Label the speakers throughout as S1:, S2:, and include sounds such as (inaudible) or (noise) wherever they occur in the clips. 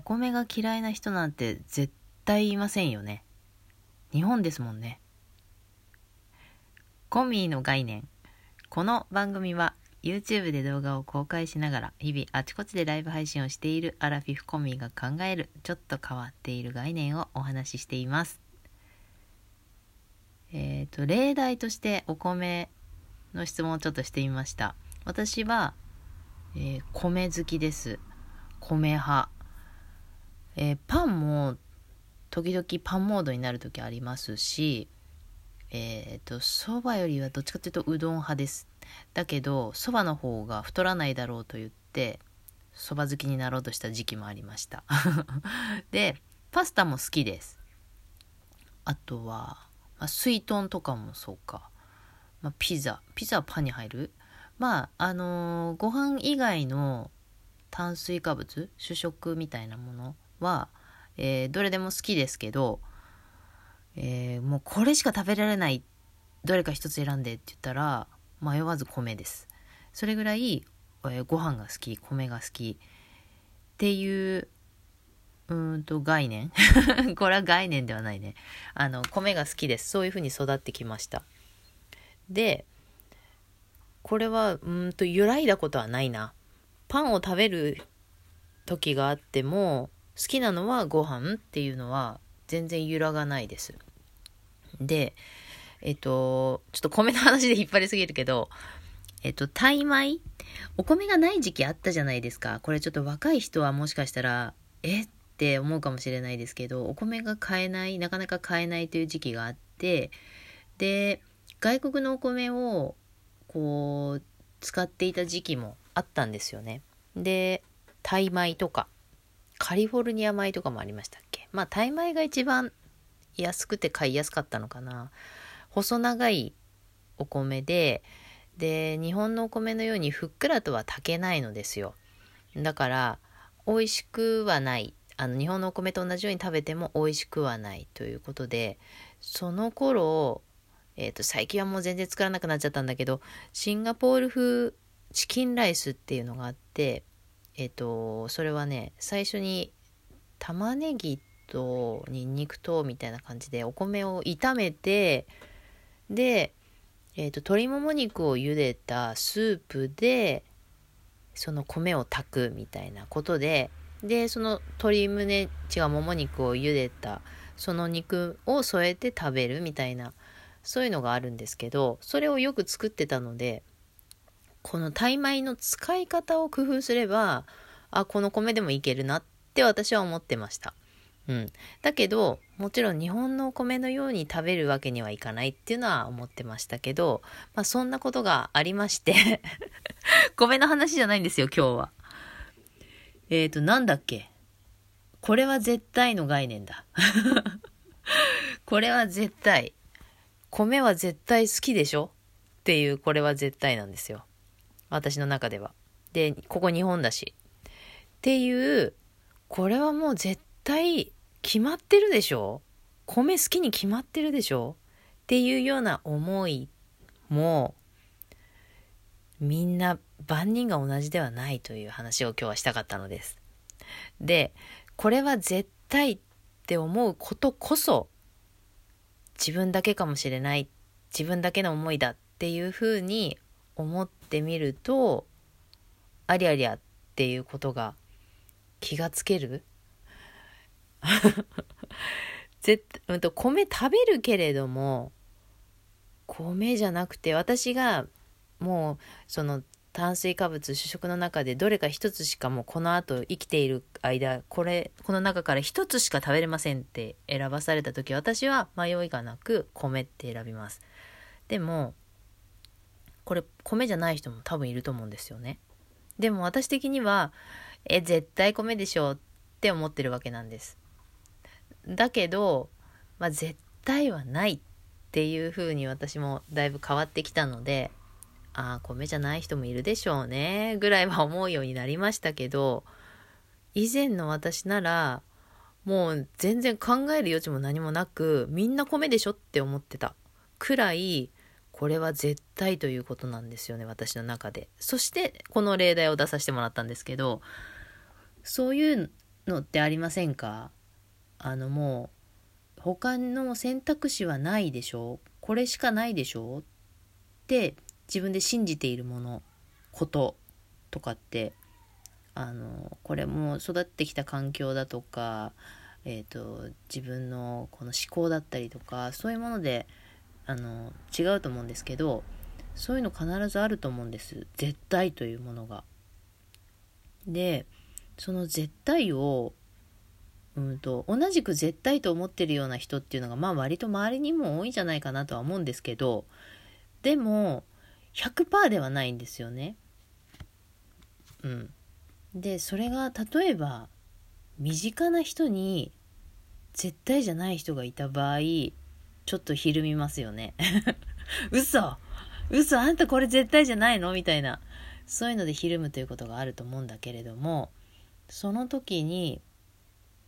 S1: お米が嫌いな人なんて絶対いませんよね。日本ですもんね。コミーの概念。この番組は YouTube で動画を公開しながら日々あちこちでライブ配信をしているアラフィフコミーが考えるちょっと変わっている概念をお話ししています。えっ、ー、と、例題としてお米の質問をちょっとしてみました。私は、えー、米好きです。米派。えー、パンも時々パンモードになる時ありますし、えっ、ー、と、そばよりはどっちかというとうどん派です。だけど、そばの方が太らないだろうと言って、そば好きになろうとした時期もありました。(laughs) で、パスタも好きです。あとは、まあ、水豚とかもそうか。まあ、ピザ。ピザはパンに入る？まあ、あのー、ご飯以外の炭水化物？主食みたいなもの？は、えー、どれでも好きですけど、えー、もうこれしか食べられないどれか一つ選んでって言ったら迷わず米です。それぐらい、えー、ご飯が好き米が好きっていううんと概念。(laughs) これは概念ではないね。あの米が好きです。そういうふうに育ってきました。でこれはうんと揺らいだことはないな。パンを食べる時があっても好きなのはご飯っていうのは全然揺らがないです。で、えっと、ちょっと米の話で引っ張りすぎるけど、えっと、タイ米？お米がない時期あったじゃないですか。これちょっと若い人はもしかしたら、え？って思うかもしれないですけど、お米が買えない、なかなか買えないという時期があって、で、外国のお米を、こう、使っていた時期もあったんですよね。で、タイ米とか、カリフォルニア米とかもありましたっけ？まあタイ米が一番安くて買いやすかったのかな。細長いお米でで日本のお米のようにふっくらとは炊けないのですよ。だから美味しくはない。あの日本のお米と同じように食べても美味しくはないということでその頃えっ、ー、と最近はもう全然作らなくなっちゃったんだけどシンガポール風チキンライスっていうのがあってえっ、と、それはね、最初に玉ねぎとニンニクとみたいな感じでお米を炒めて、で、えっ、と、鶏もも肉を茹でたスープで、その米を炊くみたいなことで、で、その鶏胸、違うもも肉を茹でた、その肉を添えて食べるみたいな、そういうのがあるんですけど、それをよく作ってたので、このタイ米の使い方を工夫すれば、あ、この米でもいけるなって私は思ってました。うん。だけど、もちろん日本のお米のように食べるわけにはいかないっていうのは思ってましたけど、まあそんなことがありまして (laughs) 米の話じゃないんですよ、今日は。えっ、ー、と、なんだっけ？これは絶対の概念だ。(laughs) これは絶対。米は絶対好きでしょ？っていう、これは絶対なんですよ。私の中では。で、ここ日本だし。っていう、これはもう絶対決まってるでしょ？米好きに決まってるでしょ？っていうような思いも、みんな万人が同じではないという話を今日はしたかったのです。で、これは絶対って思うことこそ、自分だけかもしれない、自分だけの思いだっていうふうに思っててみるとありゃりゃっていうことが気がつける？(laughs) 絶対、うんと、米食べるけれども米じゃなくて私がもうその炭水化物主食の中でどれか一つしかもうこの後生きている間これこの中から一つしか食べれませんって選ばされた時私は迷いがなく米って選びます。でもこれ米じゃない人も多分いると思うんですよね。でも私的には、え、絶対米でしょって思ってるわけなんです。だけど、まあ、絶対はないっていう風に私もだいぶ変わってきたので、ああ、米じゃない人もいるでしょうね、ぐらいは思うようになりましたけど、以前の私なら、もう全然考える余地も何もなく、みんな米でしょって思ってたくらい、これは絶対ということなんですよね、私の中で。そして、この例題を出させてもらったんですけど、そういうのってありませんか？あのもう他の選択肢はないでしょ？これしかないでしょ？って自分で信じているものこととかってあのこれも育ってきた環境だとか、えーと、自分のこの思考だったりとかそういうものであの違うと思うんですけどそういうの必ずあると思うんです絶対というものが。でその絶対をうんと同じく絶対と思ってるような人っていうのがまあ割と周りにも多いんじゃないかなとは思うんですけどでも100%ではないんですよね。うん。でそれが例えば身近な人に絶対じゃない人がいた場合ちょっとひるみますよね。(laughs) 嘘！嘘！あんたこれ絶対じゃないの？みたいな。そういうのでひるむということがあると思うんだけれどもその時に、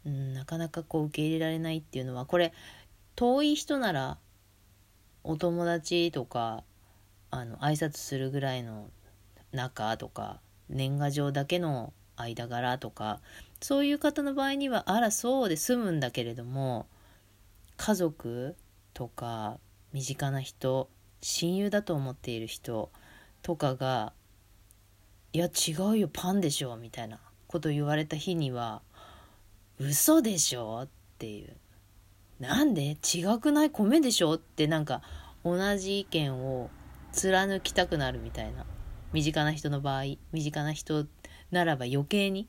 S1: うん、なかなかこう受け入れられないっていうのはこれ遠い人ならお友達とかあの挨拶するぐらいの仲とか年賀状だけの間柄とかそういう方の場合にはあらそうで済むんだけれども家族とか身近な人親友だと思っている人とかが「いや違うよパンでしょ」みたいなこと言われた日には「嘘でしょ?」っていう「なんで？違くない？米でしょ?」ってなんか同じ意見を貫きたくなるみたいな。身近な人の場合身近な人ならば余計に、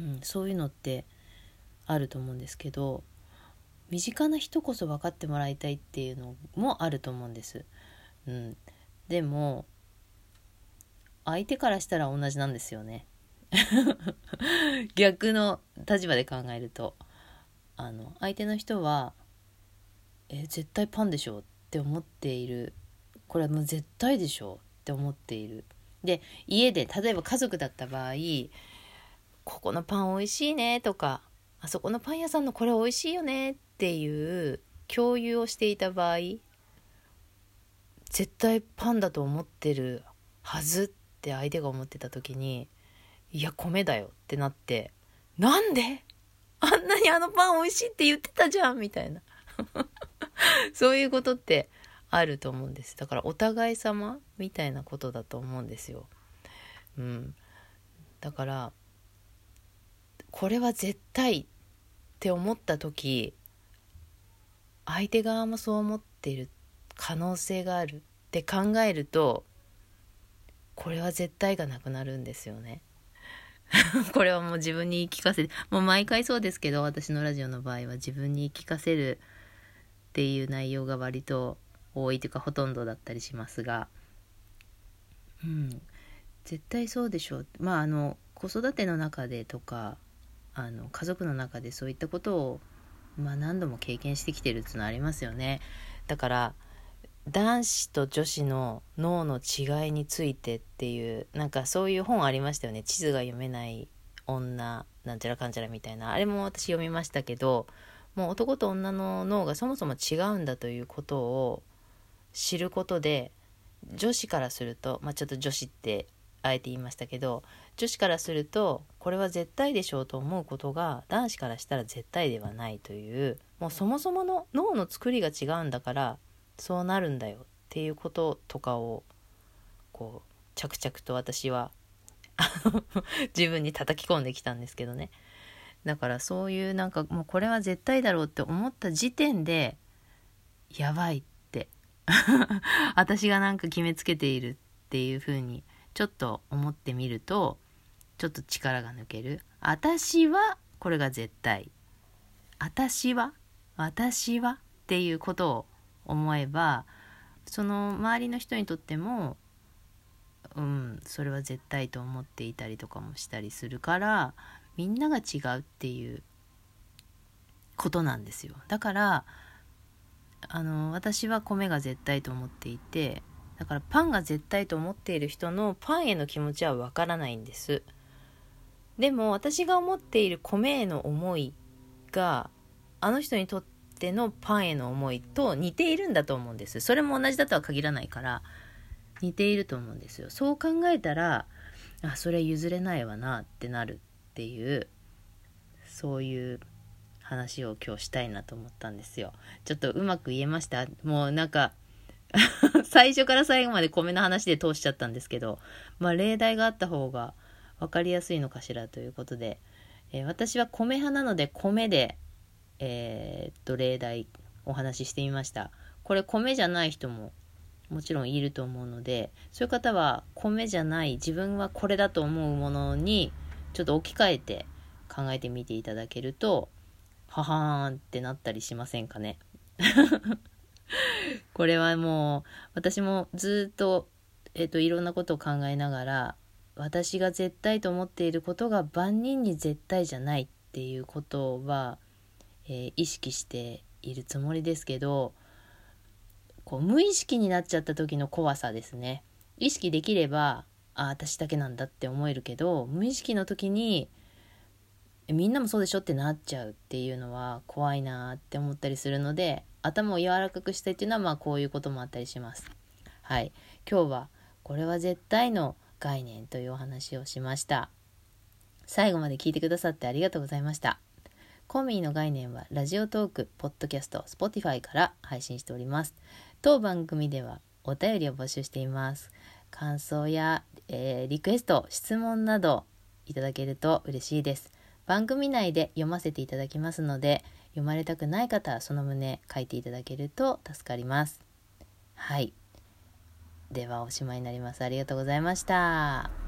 S1: うん、そういうのってあると思うんですけど。身近な人こそ分かってもらいたいっていうのもあると思うんです。うん、でも相手からしたら同じなんですよね。(laughs) 逆の立場で考えるとあの相手の人は「え絶対パンでしょ」って思っているこれはもう絶対でしょって思っている。で家で例えば家族だった場合「ここのパン美味しいね」とか「あそこのパン屋さんのこれ美味しいよね」っていう共有をしていた場合絶対パンだと思ってるはずって相手が思ってた時にいや米だよってなってなんで？あんなにあのパン美味しいって言ってたじゃんみたいな。(laughs) そういうことってあると思うんです。だからお互い様みたいなことだと思うんですよ。うん。だからこれは絶対って思った時相手側もそう思ってる可能性があるって考えるとこれは絶対がなくなるんですよね。(laughs) これはもう自分に言い聞かせてもう毎回そうですけど私のラジオの場合は自分に言い聞かせるっていう内容が割と多いというかほとんどだったりしますが。うん。絶対そうでしょう。まああの子育ての中でとかあの家族の中でそういったことをまあ、何度も経験してきてるっていうのはありますよね。だから男子と女子の脳の違いについてっていうなんかそういう本ありましたよね。地図が読めない女なんちゃらかんちゃらみたいな。あれも私読みましたけどもう男と女の脳がそもそも違うんだということを知ることで女子からするとまあちょっと女子ってあえて言いましたけど女子からするとこれは絶対でしょうと思うことが男子からしたら絶対ではないというもうそもそもの脳の作りが違うんだからそうなるんだよっていうこととかをこう着々と私は (laughs) 自分に叩き込んできたんですけどね。だからそういうなんかもうこれは絶対だろうって思った時点でやばいって。(laughs) 私がなんか決めつけているっていうふうにちょっと思ってみるとちょっと力が抜ける。私はこれが絶対。私は私はっていうことを思えばその周りの人にとってもうんそれは絶対と思っていたりとかもしたりするからみんなが違うっていうことなんですよ。だからあの私は米が絶対と思っていてだからパンが絶対と思っている人のパンへの気持ちはわからないんです。でも私が思っている米への思いがあの人にとってのパンへの思いと似ているんだと思うんです。それも同じだとは限らないから似ていると思うんですよ。そう考えたらあそれ譲れないわなってなるっていうそういう話を今日したいなと思ったんですよ。ちょっとうまく言えました？もうなんか (laughs) 最初から最後まで米の話で通しちゃったんですけど、まあ例題があった方が分かりやすいのかしらということで、えー、私は米派なので米で、えー、っと例題お話ししてみました。これ米じゃない人ももちろんいると思うのでそういう方は米じゃない自分はこれだと思うものにちょっと置き換えて考えてみていただけるとははーんってなったりしませんかね (laughs) これはもう私もずっと,、えーと、いろんなことを考えながら私が絶対と思っていることが万人に絶対じゃないっていうことは、えー、意識しているつもりですけどこう無意識になっちゃった時の怖さですね。意識できればあ私だけなんだって思えるけど無意識の時にみんなもそうでしょってなっちゃうっていうのは怖いなって思ったりするので頭を柔らかくしたいっていうのはまあこういうこともあったりしますはい今日はこれは絶対の概念というお話をしました最後まで聞いてくださってありがとうございましたコミーの概念はラジオトーク、ポッドキャスト、 Spotify から配信しております。当番組ではお便りを募集しています。感想や、えー、リクエスト、質問などいただけると嬉しいです。番組内で読ませていただきますので、読まれたくない方はその旨書いていただけると助かります。はい。ではおしまいになります。ありがとうございました。